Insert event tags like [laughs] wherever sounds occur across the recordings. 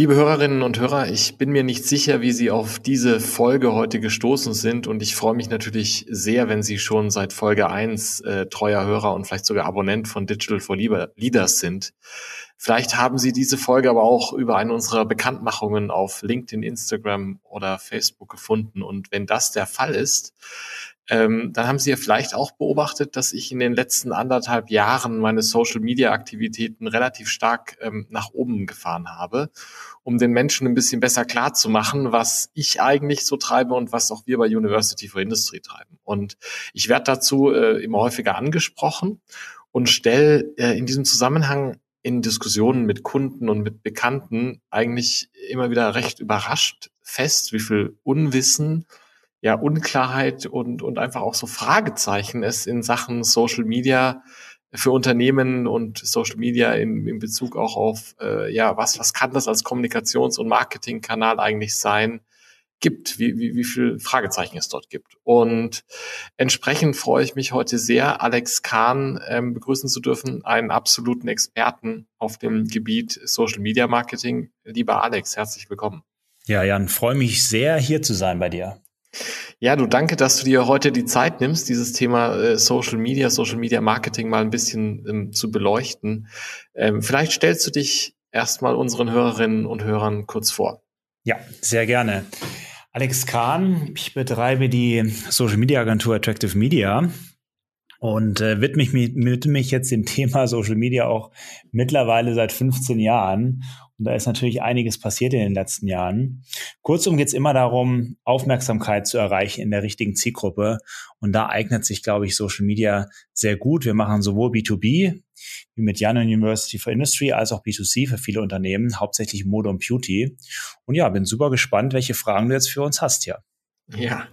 Liebe Hörerinnen und Hörer, ich bin mir nicht sicher, wie Sie auf diese Folge heute gestoßen sind und ich freue mich natürlich sehr, wenn Sie schon seit Folge 1 äh, treuer Hörer und vielleicht sogar Abonnent von Digital for Leaders sind. Vielleicht haben Sie diese Folge aber auch über eine unserer Bekanntmachungen auf LinkedIn, Instagram oder Facebook gefunden und wenn das der Fall ist, ähm, dann haben Sie ja vielleicht auch beobachtet, dass ich in den letzten anderthalb Jahren meine Social-Media-Aktivitäten relativ stark ähm, nach oben gefahren habe, um den Menschen ein bisschen besser klar zu machen, was ich eigentlich so treibe und was auch wir bei University for Industry treiben. Und ich werde dazu äh, immer häufiger angesprochen und stelle äh, in diesem Zusammenhang in Diskussionen mit Kunden und mit Bekannten eigentlich immer wieder recht überrascht fest, wie viel Unwissen ja, Unklarheit und, und einfach auch so Fragezeichen es in Sachen Social Media für Unternehmen und Social Media in, in Bezug auch auf, äh, ja, was, was kann das als Kommunikations- und Marketingkanal eigentlich sein, gibt, wie, wie, wie viel Fragezeichen es dort gibt. Und entsprechend freue ich mich heute sehr, Alex Kahn ähm, begrüßen zu dürfen, einen absoluten Experten auf dem Gebiet Social Media Marketing. Lieber Alex, herzlich willkommen. Ja, Jan, freue mich sehr, hier zu sein bei dir. Ja, du danke, dass du dir heute die Zeit nimmst, dieses Thema äh, Social Media, Social Media Marketing mal ein bisschen ähm, zu beleuchten. Ähm, vielleicht stellst du dich erstmal unseren Hörerinnen und Hörern kurz vor. Ja, sehr gerne. Alex Kahn, ich betreibe die Social Media Agentur Attractive Media und äh, widme, mich, widme mich jetzt dem Thema Social Media auch mittlerweile seit 15 Jahren und da ist natürlich einiges passiert in den letzten Jahren. Kurzum geht es immer darum, Aufmerksamkeit zu erreichen in der richtigen Zielgruppe. Und da eignet sich, glaube ich, Social Media sehr gut. Wir machen sowohl B2B, wie mit Jan University for Industry, als auch B2C für viele Unternehmen, hauptsächlich Mode und Beauty. Und ja, bin super gespannt, welche Fragen du jetzt für uns hast hier. Ja,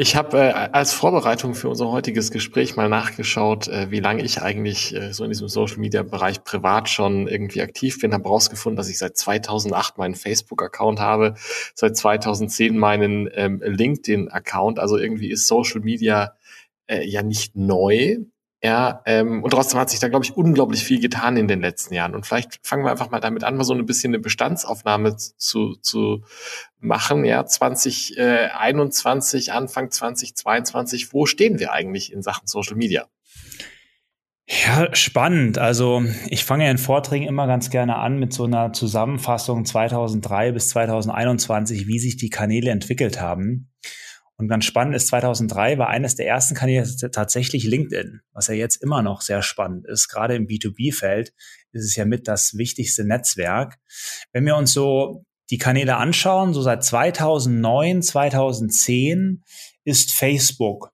ich habe äh, als Vorbereitung für unser heutiges Gespräch mal nachgeschaut, äh, wie lange ich eigentlich äh, so in diesem Social-Media-Bereich privat schon irgendwie aktiv bin. Habe rausgefunden, dass ich seit 2008 meinen Facebook-Account habe, seit 2010 meinen ähm, LinkedIn-Account. Also irgendwie ist Social Media äh, ja nicht neu, ja, ähm, und trotzdem hat sich da, glaube ich, unglaublich viel getan in den letzten Jahren. Und vielleicht fangen wir einfach mal damit an, mal so ein bisschen eine Bestandsaufnahme zu, zu machen. Ja, 2021, Anfang 2022, wo stehen wir eigentlich in Sachen Social Media? Ja, spannend. Also ich fange in Vorträgen immer ganz gerne an mit so einer Zusammenfassung 2003 bis 2021, wie sich die Kanäle entwickelt haben. Und ganz spannend ist, 2003 war eines der ersten Kanäle tatsächlich LinkedIn, was ja jetzt immer noch sehr spannend ist. Gerade im B2B-Feld ist es ja mit das wichtigste Netzwerk. Wenn wir uns so die Kanäle anschauen, so seit 2009, 2010 ist Facebook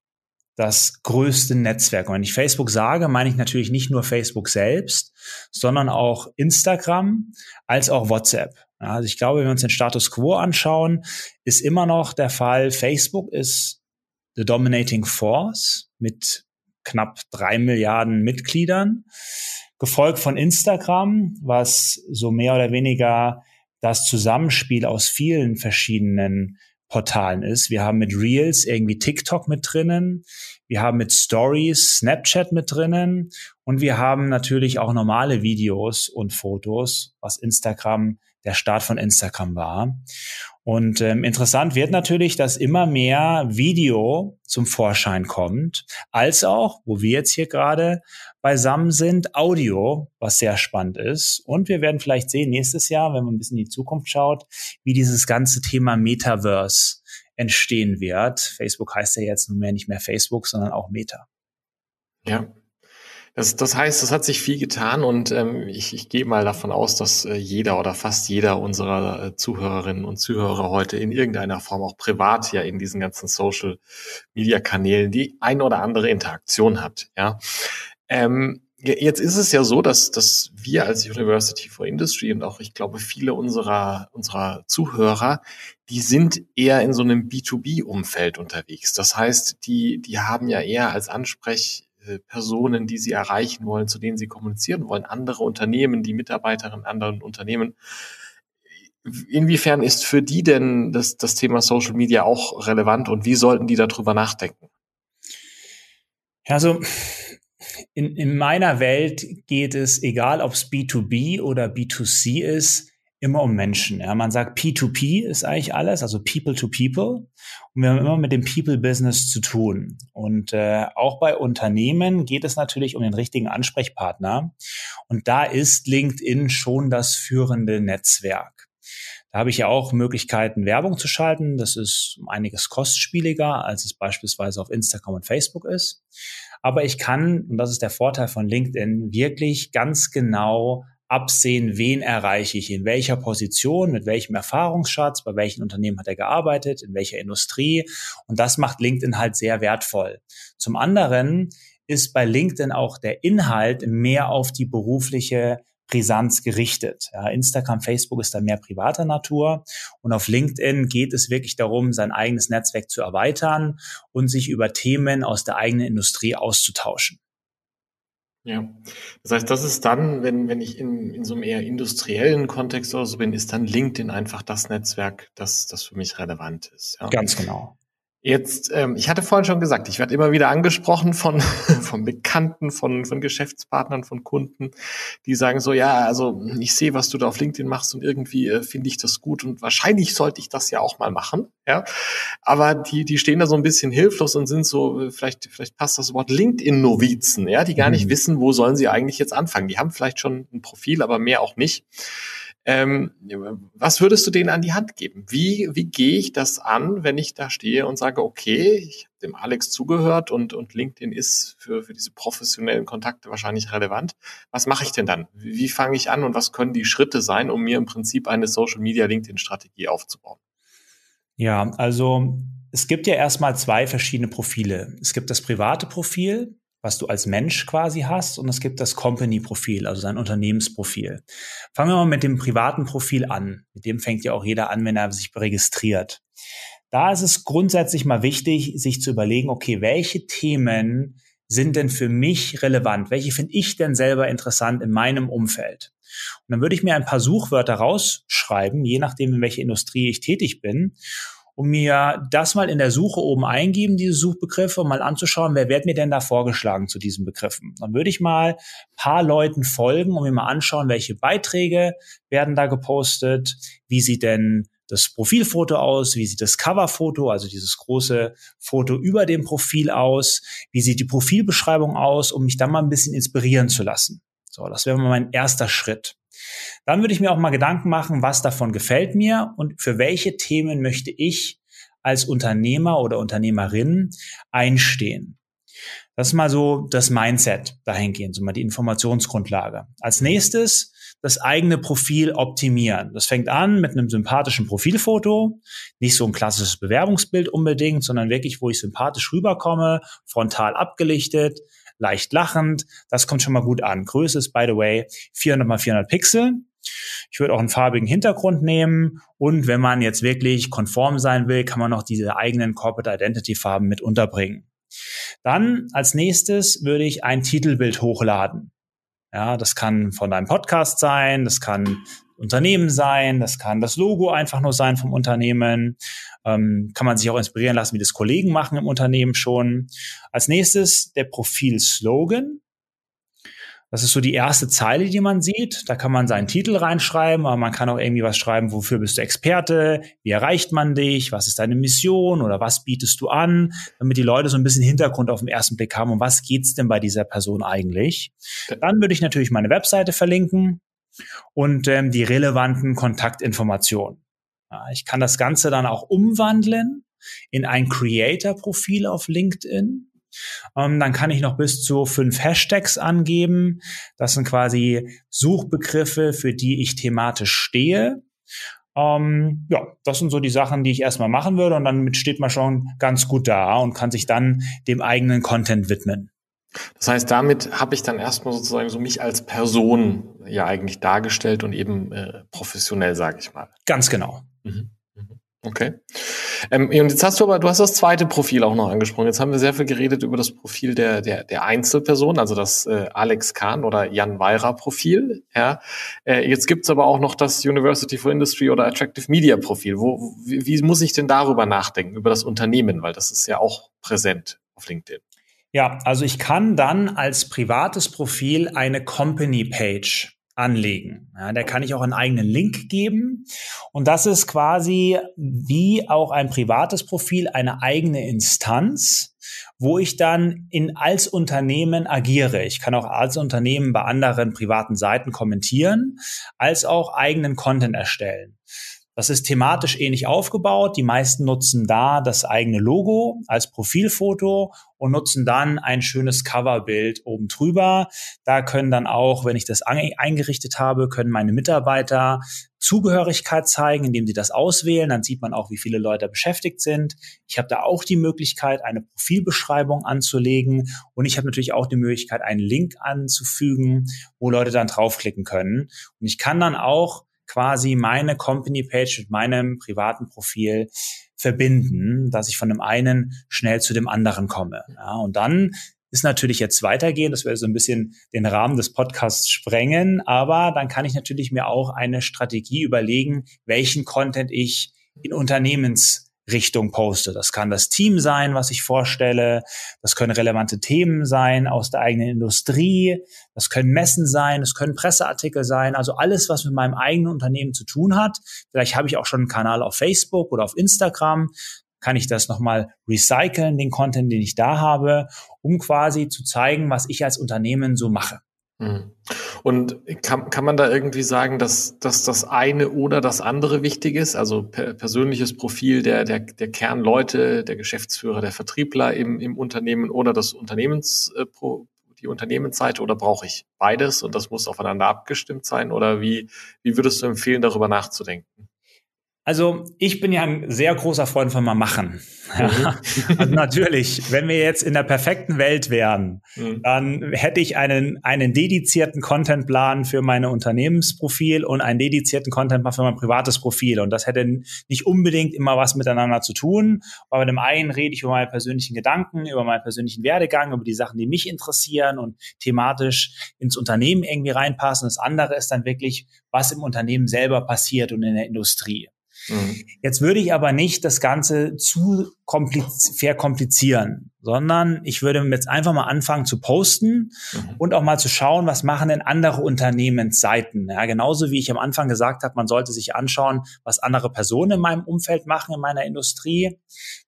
das größte Netzwerk. Und wenn ich Facebook sage, meine ich natürlich nicht nur Facebook selbst, sondern auch Instagram als auch WhatsApp. Also ich glaube, wenn wir uns den Status quo anschauen, ist immer noch der Fall, Facebook ist the dominating force mit knapp drei Milliarden Mitgliedern, gefolgt von Instagram, was so mehr oder weniger das Zusammenspiel aus vielen verschiedenen Portalen ist. Wir haben mit Reels irgendwie TikTok mit drinnen, wir haben mit Stories Snapchat mit drinnen und wir haben natürlich auch normale Videos und Fotos, was Instagram der Start von Instagram war. Und ähm, interessant wird natürlich, dass immer mehr Video zum Vorschein kommt, als auch, wo wir jetzt hier gerade beisammen sind, Audio, was sehr spannend ist. Und wir werden vielleicht sehen nächstes Jahr, wenn man ein bisschen in die Zukunft schaut, wie dieses ganze Thema Metaverse entstehen wird. Facebook heißt ja jetzt nunmehr nicht mehr Facebook, sondern auch Meta. Ja, das, das heißt, es hat sich viel getan und ähm, ich, ich gehe mal davon aus, dass äh, jeder oder fast jeder unserer äh, Zuhörerinnen und Zuhörer heute in irgendeiner Form auch privat ja in diesen ganzen Social Media Kanälen die ein oder andere Interaktion hat. Ja. Ähm, Jetzt ist es ja so, dass, dass wir als University for Industry und auch, ich glaube, viele unserer, unserer Zuhörer, die sind eher in so einem B2B-Umfeld unterwegs. Das heißt, die, die haben ja eher als Ansprechpersonen, die sie erreichen wollen, zu denen sie kommunizieren wollen, andere Unternehmen, die Mitarbeiterinnen anderen Unternehmen. Inwiefern ist für die denn das, das Thema Social Media auch relevant und wie sollten die darüber nachdenken? Also in, in meiner Welt geht es, egal ob es B2B oder B2C ist, immer um Menschen. Ja, man sagt P2P ist eigentlich alles, also People to People. Und wir haben immer mit dem People-Business zu tun. Und äh, auch bei Unternehmen geht es natürlich um den richtigen Ansprechpartner. Und da ist LinkedIn schon das führende Netzwerk. Da habe ich ja auch Möglichkeiten, Werbung zu schalten. Das ist einiges kostspieliger, als es beispielsweise auf Instagram und Facebook ist. Aber ich kann, und das ist der Vorteil von LinkedIn, wirklich ganz genau absehen, wen erreiche ich, in welcher Position, mit welchem Erfahrungsschatz, bei welchen Unternehmen hat er gearbeitet, in welcher Industrie. Und das macht LinkedIn halt sehr wertvoll. Zum anderen ist bei LinkedIn auch der Inhalt mehr auf die berufliche Brisanz gerichtet. Ja, Instagram, Facebook ist da mehr privater Natur und auf LinkedIn geht es wirklich darum, sein eigenes Netzwerk zu erweitern und sich über Themen aus der eigenen Industrie auszutauschen. Ja, das heißt, das ist dann, wenn, wenn ich in, in so einem eher industriellen Kontext oder so bin, ist dann LinkedIn einfach das Netzwerk, das, das für mich relevant ist. Ja. Ganz genau. Jetzt, ähm, ich hatte vorhin schon gesagt, ich werde immer wieder angesprochen von, [laughs] von Bekannten, von, von Geschäftspartnern, von Kunden, die sagen so, ja, also ich sehe, was du da auf LinkedIn machst und irgendwie äh, finde ich das gut und wahrscheinlich sollte ich das ja auch mal machen, ja. Aber die, die stehen da so ein bisschen hilflos und sind so, äh, vielleicht, vielleicht passt das Wort LinkedIn-Novizen, ja, die gar nicht mhm. wissen, wo sollen sie eigentlich jetzt anfangen. Die haben vielleicht schon ein Profil, aber mehr auch nicht. Ähm, was würdest du denen an die Hand geben? Wie, wie gehe ich das an, wenn ich da stehe und sage, okay, ich habe dem Alex zugehört und, und LinkedIn ist für, für diese professionellen Kontakte wahrscheinlich relevant. Was mache ich denn dann? Wie, wie fange ich an und was können die Schritte sein, um mir im Prinzip eine Social Media LinkedIn Strategie aufzubauen? Ja, also es gibt ja erstmal zwei verschiedene Profile. Es gibt das private Profil, was du als Mensch quasi hast und es gibt das Company-Profil, also dein Unternehmensprofil. Fangen wir mal mit dem privaten Profil an. Mit dem fängt ja auch jeder an, wenn er sich registriert. Da ist es grundsätzlich mal wichtig, sich zu überlegen, okay, welche Themen sind denn für mich relevant? Welche finde ich denn selber interessant in meinem Umfeld? Und dann würde ich mir ein paar Suchwörter rausschreiben, je nachdem, in welcher Industrie ich tätig bin um mir das mal in der Suche oben eingeben, diese Suchbegriffe, um mal anzuschauen, wer wird mir denn da vorgeschlagen zu diesen Begriffen. Dann würde ich mal paar Leuten folgen und mir mal anschauen, welche Beiträge werden da gepostet, wie sieht denn das Profilfoto aus, wie sieht das Coverfoto, also dieses große Foto über dem Profil aus, wie sieht die Profilbeschreibung aus, um mich dann mal ein bisschen inspirieren zu lassen. So, das wäre mal mein erster Schritt. Dann würde ich mir auch mal Gedanken machen, was davon gefällt mir und für welche Themen möchte ich als Unternehmer oder Unternehmerin einstehen. Das ist mal so das Mindset dahingehend, so mal die Informationsgrundlage. Als nächstes das eigene Profil optimieren. Das fängt an mit einem sympathischen Profilfoto, nicht so ein klassisches Bewerbungsbild unbedingt, sondern wirklich, wo ich sympathisch rüberkomme, frontal abgelichtet, leicht lachend. Das kommt schon mal gut an. Größe ist, by the way, 400 mal 400 Pixel. Ich würde auch einen farbigen Hintergrund nehmen und wenn man jetzt wirklich konform sein will, kann man noch diese eigenen Corporate Identity Farben mit unterbringen. Dann als nächstes würde ich ein Titelbild hochladen. Ja, das kann von deinem Podcast sein, das kann Unternehmen sein, das kann das Logo einfach nur sein vom Unternehmen. Ähm, kann man sich auch inspirieren lassen, wie das Kollegen machen im Unternehmen schon. Als nächstes der Profil-Slogan. Das ist so die erste Zeile, die man sieht. Da kann man seinen Titel reinschreiben, aber man kann auch irgendwie was schreiben, wofür bist du Experte, wie erreicht man dich, was ist deine Mission oder was bietest du an, damit die Leute so ein bisschen Hintergrund auf den ersten Blick haben, um was geht's denn bei dieser Person eigentlich. Dann würde ich natürlich meine Webseite verlinken und ähm, die relevanten Kontaktinformationen. Ja, ich kann das Ganze dann auch umwandeln in ein Creator-Profil auf LinkedIn. Ähm, dann kann ich noch bis zu fünf Hashtags angeben. Das sind quasi Suchbegriffe, für die ich thematisch stehe. Ähm, ja, das sind so die Sachen, die ich erstmal machen würde und dann steht man schon ganz gut da und kann sich dann dem eigenen Content widmen. Das heißt, damit habe ich dann erstmal sozusagen so mich als Person ja eigentlich dargestellt und eben äh, professionell, sage ich mal. Ganz genau. Mhm. Okay. Ähm, und jetzt hast du aber, du hast das zweite Profil auch noch angesprochen. Jetzt haben wir sehr viel geredet über das Profil der, der, der Einzelperson, also das äh, Alex Kahn oder Jan Weira Profil. Ja. Äh, jetzt gibt's aber auch noch das University for Industry oder Attractive Media Profil. Wo, wie, wie muss ich denn darüber nachdenken, über das Unternehmen? Weil das ist ja auch präsent auf LinkedIn. Ja, also ich kann dann als privates Profil eine Company Page anlegen. Ja, der kann ich auch einen eigenen Link geben. Und das ist quasi wie auch ein privates Profil eine eigene Instanz, wo ich dann in als Unternehmen agiere. Ich kann auch als Unternehmen bei anderen privaten Seiten kommentieren, als auch eigenen Content erstellen. Das ist thematisch ähnlich aufgebaut. Die meisten nutzen da das eigene Logo als Profilfoto und nutzen dann ein schönes Coverbild oben drüber. Da können dann auch, wenn ich das eingerichtet habe, können meine Mitarbeiter Zugehörigkeit zeigen, indem sie das auswählen. Dann sieht man auch, wie viele Leute beschäftigt sind. Ich habe da auch die Möglichkeit, eine Profilbeschreibung anzulegen und ich habe natürlich auch die Möglichkeit, einen Link anzufügen, wo Leute dann draufklicken können. Und ich kann dann auch quasi meine Company Page mit meinem privaten Profil verbinden, dass ich von dem einen schnell zu dem anderen komme. Ja, und dann ist natürlich jetzt weitergehen, das wäre so ein bisschen den Rahmen des Podcasts sprengen, aber dann kann ich natürlich mir auch eine Strategie überlegen, welchen Content ich in Unternehmens Richtung poste. Das kann das Team sein, was ich vorstelle. Das können relevante Themen sein aus der eigenen Industrie. Das können Messen sein. Das können Presseartikel sein. Also alles, was mit meinem eigenen Unternehmen zu tun hat. Vielleicht habe ich auch schon einen Kanal auf Facebook oder auf Instagram. Kann ich das nochmal recyceln, den Content, den ich da habe, um quasi zu zeigen, was ich als Unternehmen so mache. Mhm. Und kann, kann man da irgendwie sagen, dass, dass das eine oder das andere wichtig ist? Also per, persönliches Profil der, der, der Kernleute, der Geschäftsführer, der Vertriebler im, im Unternehmen oder das Unternehmens, äh, die Unternehmensseite oder brauche ich beides und das muss aufeinander abgestimmt sein? Oder wie, wie würdest du empfehlen, darüber nachzudenken? Also ich bin ja ein sehr großer Freund von mal machen. Ja. Mhm. [laughs] Also natürlich, wenn wir jetzt in der perfekten Welt wären, mhm. dann hätte ich einen, einen dedizierten Contentplan für meine Unternehmensprofil und einen dedizierten Contentplan für mein privates Profil. Und das hätte nicht unbedingt immer was miteinander zu tun. Aber bei dem einen rede ich über meine persönlichen Gedanken, über meinen persönlichen Werdegang, über die Sachen, die mich interessieren und thematisch ins Unternehmen irgendwie reinpassen. Das andere ist dann wirklich, was im Unternehmen selber passiert und in der Industrie. Mhm. Jetzt würde ich aber nicht das Ganze zu kompliz verkomplizieren, sondern ich würde jetzt einfach mal anfangen zu posten mhm. und auch mal zu schauen, was machen denn andere Unternehmensseiten. Ja, genauso wie ich am Anfang gesagt habe, man sollte sich anschauen, was andere Personen in meinem Umfeld machen, in meiner Industrie,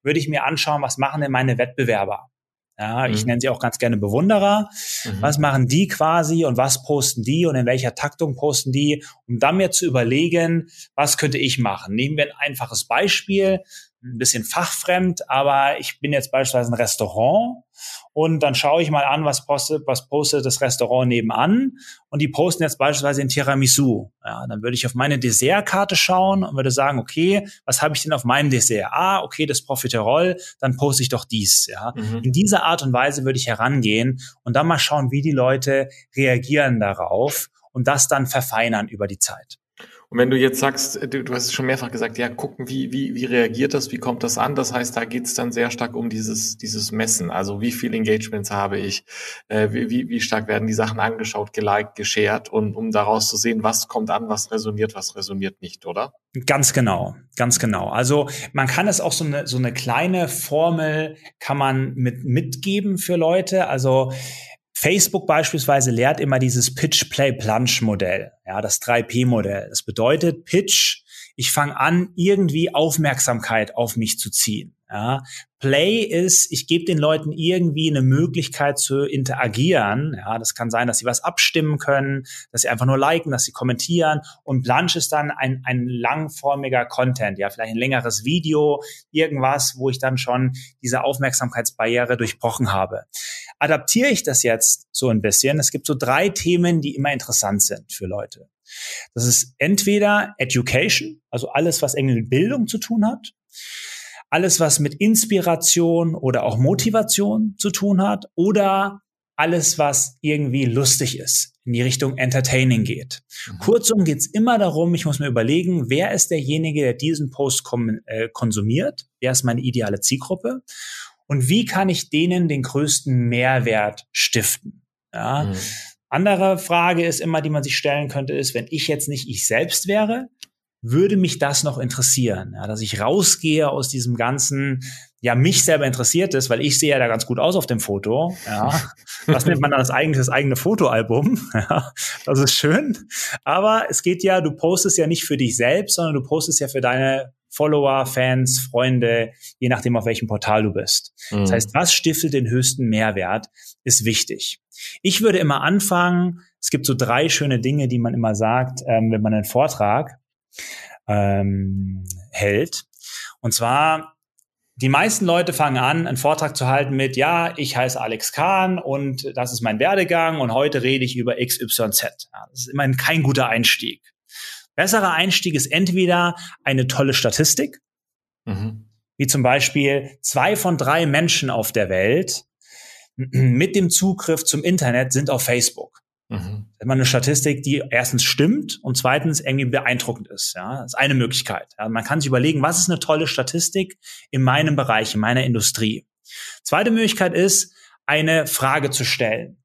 würde ich mir anschauen, was machen denn meine Wettbewerber. Ja, ich mhm. nenne sie auch ganz gerne Bewunderer. Mhm. Was machen die quasi und was posten die und in welcher Taktung posten die, um dann mir zu überlegen, was könnte ich machen? Nehmen wir ein einfaches Beispiel ein bisschen fachfremd, aber ich bin jetzt beispielsweise ein Restaurant und dann schaue ich mal an, was postet, was postet das Restaurant nebenan und die posten jetzt beispielsweise in Tiramisu. Ja, dann würde ich auf meine Dessertkarte schauen und würde sagen, okay, was habe ich denn auf meinem Dessert? Ah, okay, das Profiterol, dann poste ich doch dies. Ja, mhm. in dieser Art und Weise würde ich herangehen und dann mal schauen, wie die Leute reagieren darauf und das dann verfeinern über die Zeit. Und wenn du jetzt sagst, du, du hast es schon mehrfach gesagt, ja, gucken, wie, wie, wie reagiert das, wie kommt das an? Das heißt, da geht es dann sehr stark um dieses, dieses Messen. Also wie viel Engagements habe ich, äh, wie, wie stark werden die Sachen angeschaut, geliked, geshared und um daraus zu sehen, was kommt an, was resoniert, was resoniert nicht, oder? Ganz genau, ganz genau. Also man kann es auch so eine, so eine kleine Formel kann man mit mitgeben für Leute. Also Facebook beispielsweise lehrt immer dieses Pitch Play Plunge Modell, ja, das 3P Modell. Das bedeutet Pitch, ich fange an, irgendwie Aufmerksamkeit auf mich zu ziehen. Ja, Play ist, ich gebe den Leuten irgendwie eine Möglichkeit zu interagieren. Ja, das kann sein, dass sie was abstimmen können, dass sie einfach nur liken, dass sie kommentieren. Und Plunge ist dann ein, ein langformiger Content, ja, vielleicht ein längeres Video, irgendwas, wo ich dann schon diese Aufmerksamkeitsbarriere durchbrochen habe. Adaptiere ich das jetzt so ein bisschen? Es gibt so drei Themen, die immer interessant sind für Leute. Das ist entweder Education, also alles, was eng mit Bildung zu tun hat alles, was mit Inspiration oder auch Motivation zu tun hat oder alles, was irgendwie lustig ist, in die Richtung Entertaining geht. Mhm. Kurzum geht's immer darum, ich muss mir überlegen, wer ist derjenige, der diesen Post äh, konsumiert, wer ist meine ideale Zielgruppe und wie kann ich denen den größten Mehrwert stiften. Ja? Mhm. Andere Frage ist immer, die man sich stellen könnte, ist, wenn ich jetzt nicht ich selbst wäre, würde mich das noch interessieren, ja, dass ich rausgehe aus diesem ganzen, ja, mich selber interessiert ist, weil ich sehe ja da ganz gut aus auf dem Foto. Ja. [laughs] Das nennt man dann das eigene, das eigene Fotoalbum. [laughs] Ja, das ist schön. Aber es geht ja, du postest ja nicht für dich selbst, sondern du postest ja für deine Follower, Fans, Freunde, je nachdem, auf welchem Portal du bist. Mhm. Das heißt, was stiftet den höchsten Mehrwert, ist wichtig. Ich würde immer anfangen, es gibt so drei schöne Dinge, die man immer sagt, ähm, wenn man einen Vortrag ähm, hält. Und zwar, die meisten Leute fangen an, einen Vortrag zu halten mit, ja, ich heiße Alex Kahn und das ist mein Werdegang und heute rede ich über XYZ. Ja, das ist immerhin kein guter Einstieg. Besserer Einstieg ist entweder eine tolle Statistik, mhm. wie zum Beispiel zwei von drei Menschen auf der Welt mit dem Zugriff zum Internet sind auf Facebook. Mhm. Immer eine Statistik, die erstens stimmt und zweitens irgendwie beeindruckend ist. Ja, das ist eine Möglichkeit. Ja, man kann sich überlegen, was ist eine tolle Statistik in meinem Bereich, in meiner Industrie. Zweite Möglichkeit ist, eine Frage zu stellen.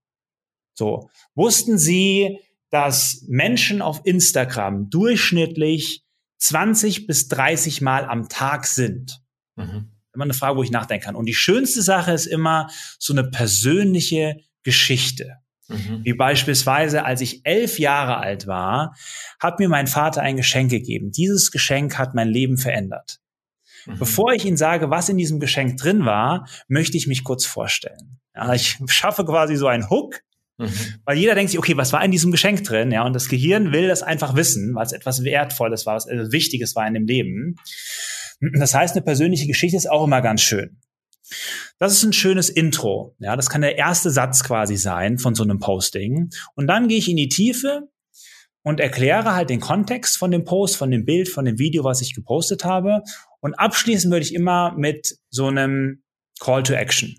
So, wussten Sie, dass Menschen auf Instagram durchschnittlich 20 bis 30 Mal am Tag sind? Mhm. Immer eine Frage, wo ich nachdenken kann. Und die schönste Sache ist immer so eine persönliche Geschichte. Mhm. Wie beispielsweise, als ich elf Jahre alt war, hat mir mein Vater ein Geschenk gegeben. Dieses Geschenk hat mein Leben verändert. Mhm. Bevor ich Ihnen sage, was in diesem Geschenk drin war, möchte ich mich kurz vorstellen. Ja, ich [laughs] schaffe quasi so einen Hook, mhm. weil jeder denkt sich, okay, was war in diesem Geschenk drin? Ja, und das Gehirn will das einfach wissen, weil es etwas Wertvolles war, was etwas Wichtiges war in dem Leben. Das heißt, eine persönliche Geschichte ist auch immer ganz schön. Das ist ein schönes Intro. Ja, das kann der erste Satz quasi sein von so einem Posting. Und dann gehe ich in die Tiefe und erkläre halt den Kontext von dem Post, von dem Bild, von dem Video, was ich gepostet habe. Und abschließen würde ich immer mit so einem Call to Action.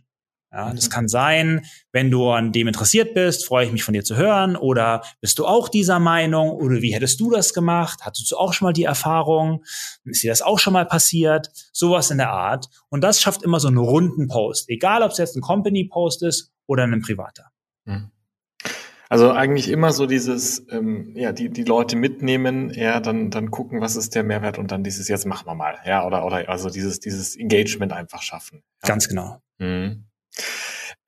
Ja, das mhm. kann sein, wenn du an dem interessiert bist, freue ich mich von dir zu hören. Oder bist du auch dieser Meinung? Oder wie hättest du das gemacht? Hattest du auch schon mal die Erfahrung? Ist dir das auch schon mal passiert? Sowas in der Art. Und das schafft immer so einen runden Post. Egal, ob es jetzt ein Company-Post ist oder ein privater. Mhm. Also eigentlich immer so dieses, ähm, ja, die, die Leute mitnehmen, ja, dann, dann gucken, was ist der Mehrwert und dann dieses, jetzt machen wir mal, ja, oder, oder, also dieses, dieses Engagement einfach schaffen. Ja. Ganz genau. Mhm.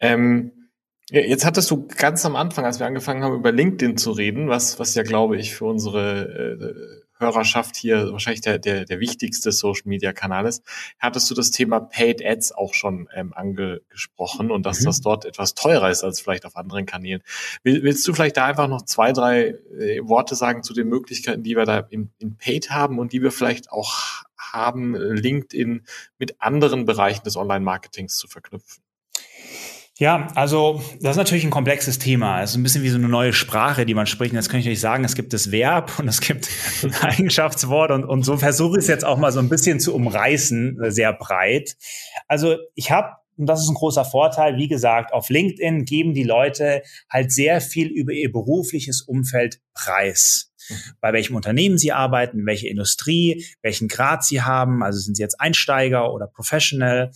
Ähm, jetzt hattest du ganz am Anfang, als wir angefangen haben, über LinkedIn zu reden, was, was ja, glaube ich, für unsere äh, Hörerschaft hier wahrscheinlich der, der, der wichtigste Social Media Kanal ist, hattest du das Thema Paid Ads auch schon ähm, angesprochen und dass mhm. das dort etwas teurer ist als vielleicht auf anderen Kanälen. Will, willst du vielleicht da einfach noch zwei, drei äh, Worte sagen zu den Möglichkeiten, die wir da in, in Paid haben und die wir vielleicht auch haben, LinkedIn mit anderen Bereichen des Online-Marketings zu verknüpfen? Ja, also das ist natürlich ein komplexes Thema. Es ist ein bisschen wie so eine neue Sprache, die man spricht. Und jetzt kann ich euch sagen, es gibt das Verb und es gibt [laughs] ein Eigenschaftswort und, und so versuche ich es jetzt auch mal so ein bisschen zu umreißen, sehr breit. Also ich habe und das ist ein großer Vorteil. Wie gesagt, auf LinkedIn geben die Leute halt sehr viel über ihr berufliches Umfeld preis. Bei welchem Unternehmen sie arbeiten, welche Industrie, welchen Grad sie haben. Also sind sie jetzt Einsteiger oder Professional.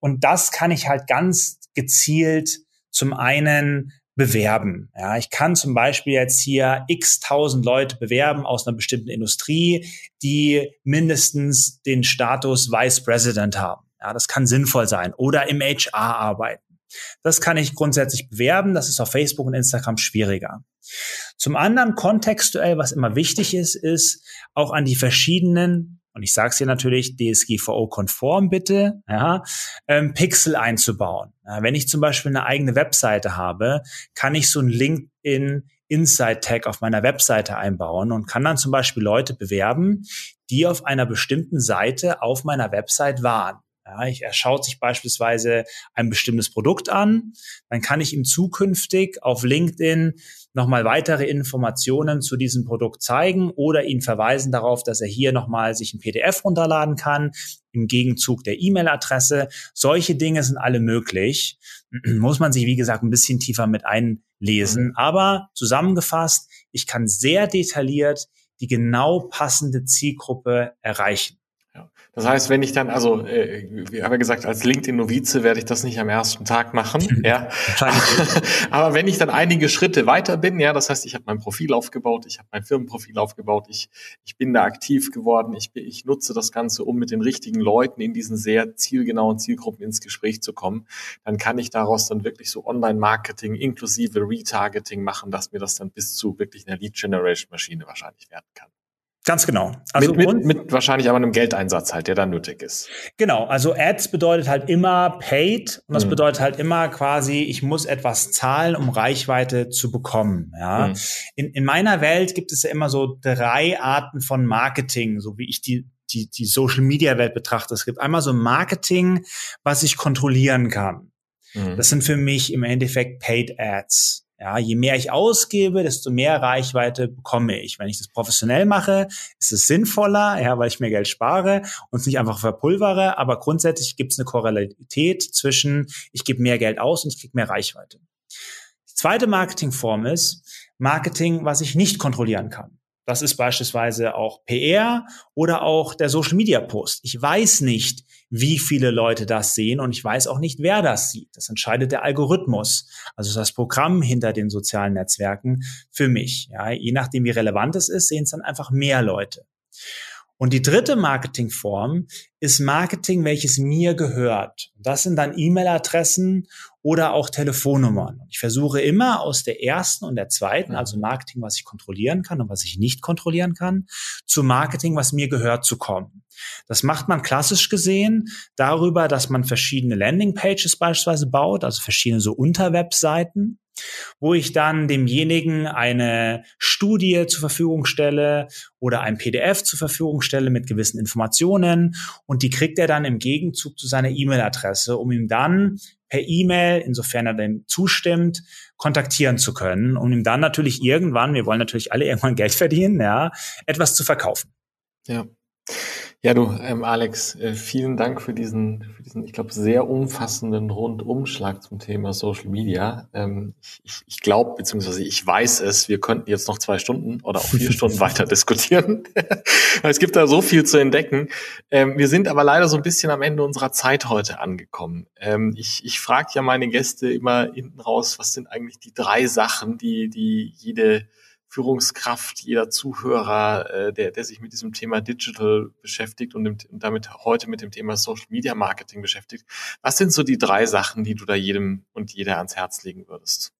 Und das kann ich halt ganz gezielt zum einen bewerben. Ja, ich kann zum Beispiel jetzt hier x tausend Leute bewerben aus einer bestimmten Industrie, die mindestens den Status Vice President haben. Ja, das kann sinnvoll sein oder im HR arbeiten. Das kann ich grundsätzlich bewerben. Das ist auf Facebook und Instagram schwieriger. Zum anderen kontextuell, was immer wichtig ist, ist auch an die verschiedenen und ich sage es hier natürlich, DSGVO-konform bitte, ja, ähm, Pixel einzubauen. Ja, wenn ich zum Beispiel eine eigene Webseite habe, kann ich so ein LinkedIn Inside Tag auf meiner Webseite einbauen und kann dann zum Beispiel Leute bewerben, die auf einer bestimmten Seite auf meiner Website waren. Ja, ich, er schaut sich beispielsweise ein bestimmtes Produkt an, dann kann ich ihm zukünftig auf LinkedIn nochmal weitere Informationen zu diesem Produkt zeigen oder ihn verweisen darauf, dass er hier nochmal sich ein PDF runterladen kann im Gegenzug der E-Mail-Adresse. Solche Dinge sind alle möglich. [clears throat] Muss man sich, wie gesagt, ein bisschen tiefer mit einlesen. Mhm. Aber zusammengefasst, ich kann sehr detailliert die genau passende Zielgruppe erreichen. Das heißt, wenn ich dann, also äh, wir haben ja gesagt, als LinkedIn-Novize werde ich das nicht am ersten Tag machen, [laughs] ja. [laughs] Aber wenn ich dann einige Schritte weiter bin, ja, das heißt, ich habe mein Profil aufgebaut, ich habe mein Firmenprofil aufgebaut, ich, ich bin da aktiv geworden, ich, ich nutze das Ganze, um mit den richtigen Leuten in diesen sehr zielgenauen Zielgruppen ins Gespräch zu kommen, dann kann ich daraus dann wirklich so Online-Marketing inklusive Retargeting machen, dass mir das dann bis zu wirklich einer Lead-Generation-Maschine wahrscheinlich werden kann. Ganz genau. Also mit, mit, mit wahrscheinlich aber einem Geldeinsatz halt, der dann nötig ist. Genau, also Ads bedeutet halt immer paid und das mhm. bedeutet halt immer quasi, ich muss etwas zahlen, um Reichweite zu bekommen. Ja. Mhm. In, in meiner Welt gibt es ja immer so drei Arten von Marketing, so wie ich die die, die Social Media Welt betrachte. Es gibt einmal so Marketing, was ich kontrollieren kann. Mhm. Das sind für mich im Endeffekt Paid Ads. Ja, je mehr ich ausgebe, desto mehr Reichweite bekomme ich. Wenn ich das professionell mache, ist es sinnvoller, ja, weil ich mehr Geld spare und es nicht einfach verpulvere. Aber grundsätzlich gibt es eine Korrelativität zwischen, ich gebe mehr Geld aus und ich kriege mehr Reichweite. Die zweite Marketingform ist Marketing, was ich nicht kontrollieren kann. Das ist beispielsweise auch PR oder auch der Social Media Post. Ich weiß nicht, wie viele Leute das sehen und ich weiß auch nicht, wer das sieht. Das entscheidet der Algorithmus, also das Programm hinter den sozialen Netzwerken für mich. Ja, je nachdem, wie relevant es ist, sehen es dann einfach mehr Leute. Und die dritte Marketingform ist Marketing, welches mir gehört. Das sind dann E-Mail-Adressen oder auch Telefonnummern. Ich versuche immer aus der ersten und der zweiten, also Marketing, was ich kontrollieren kann und was ich nicht kontrollieren kann, zu Marketing, was mir gehört, zu kommen. Das macht man klassisch gesehen darüber, dass man verschiedene Landingpages beispielsweise baut, also verschiedene so Unterwebseiten wo ich dann demjenigen eine Studie zur Verfügung stelle oder ein PDF zur Verfügung stelle mit gewissen Informationen und die kriegt er dann im Gegenzug zu seiner E-Mail-Adresse, um ihm dann per E-Mail, insofern er dem zustimmt, kontaktieren zu können, um ihm dann natürlich irgendwann, wir wollen natürlich alle [laughs] irgendwann Geld verdienen, ja, etwas zu verkaufen. Ja. Ja, du, ähm, Alex, äh, vielen Dank für diesen, für diesen, ich glaube, sehr umfassenden Rundumschlag zum Thema Social Media. Ähm, ich ich glaube, beziehungsweise ich weiß es, wir könnten jetzt noch zwei Stunden oder auch vier [laughs] Stunden weiter diskutieren. [laughs] es gibt da so viel zu entdecken. Ähm, wir sind aber leider so ein bisschen am Ende unserer Zeit heute angekommen. Ähm, ich ich frage ja meine Gäste immer hinten raus, was sind eigentlich die drei Sachen, die, die jede Führungskraft, jeder Zuhörer, äh, der, der sich mit diesem Thema Digital beschäftigt und, und damit heute mit dem Thema Social Media Marketing beschäftigt. Was sind so die drei Sachen, die du da jedem und jeder ans Herz legen würdest?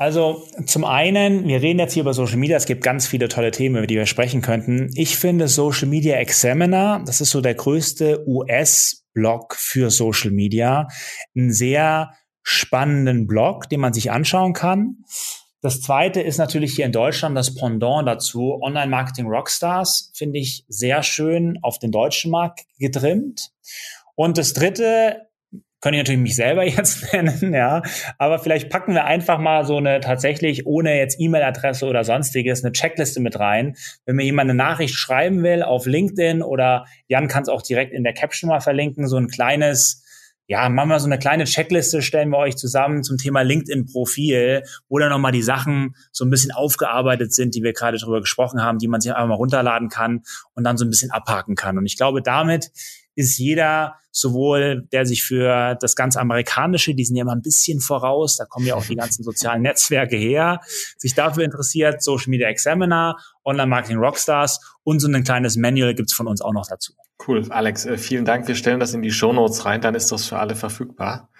Also zum einen, wir reden jetzt hier über Social Media, es gibt ganz viele tolle Themen, über die wir sprechen könnten. Ich finde Social Media Examiner, das ist so der größte US-Blog für Social Media, einen sehr spannenden Blog, den man sich anschauen kann. Das zweite ist natürlich hier in Deutschland das Pendant dazu. Online-Marketing Rockstars finde ich sehr schön auf den deutschen Markt getrimmt. Und das dritte kann ich natürlich mich selber [laughs] jetzt nennen, ja. Aber vielleicht packen wir einfach mal so eine tatsächlich ohne jetzt E-Mail-Adresse oder sonstiges eine Checkliste mit rein. Wenn mir jemand eine Nachricht schreiben will auf LinkedIn oder Jan kann es auch direkt in der Caption mal verlinken, so ein kleines ja, machen wir so eine kleine Checkliste, stellen wir euch zusammen zum Thema LinkedIn-Profil, wo dann nochmal die Sachen so ein bisschen aufgearbeitet sind, die wir gerade drüber gesprochen haben, die man sich einfach mal runterladen kann und dann so ein bisschen abhaken kann. Und ich glaube, damit ist jeder sowohl, der sich für das ganze Amerikanische, die sind ja immer ein bisschen voraus, da kommen ja auch die ganzen sozialen Netzwerke her, sich dafür interessiert, Social Media Examiner, Online Marketing Rockstars und so ein kleines Manual gibt's von uns auch noch dazu. Cool, Alex, äh, vielen Dank. Wir stellen das in die Show Notes rein, dann ist das für alle verfügbar.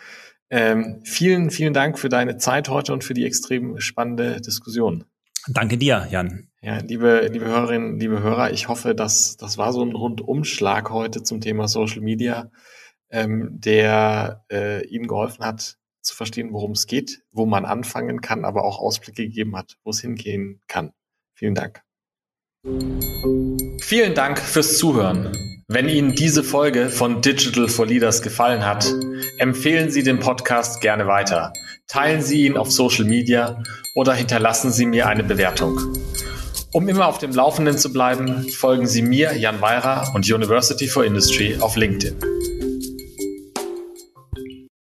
Ähm, vielen, vielen Dank für deine Zeit heute und für die extrem spannende Diskussion. Danke dir, Jan. Ja, liebe, liebe Hörerinnen, liebe Hörer, ich hoffe, dass das war so ein Rundumschlag heute zum Thema Social Media, ähm, der äh, Ihnen geholfen hat, zu verstehen, worum es geht, wo man anfangen kann, aber auch Ausblicke gegeben hat, wo es hingehen kann. Vielen Dank. Vielen Dank fürs Zuhören. Wenn Ihnen diese Folge von Digital for Leaders gefallen hat, empfehlen Sie den Podcast gerne weiter. Teilen Sie ihn auf Social Media oder hinterlassen Sie mir eine Bewertung. Um immer auf dem Laufenden zu bleiben, folgen Sie mir, Jan Weira und University for Industry auf LinkedIn.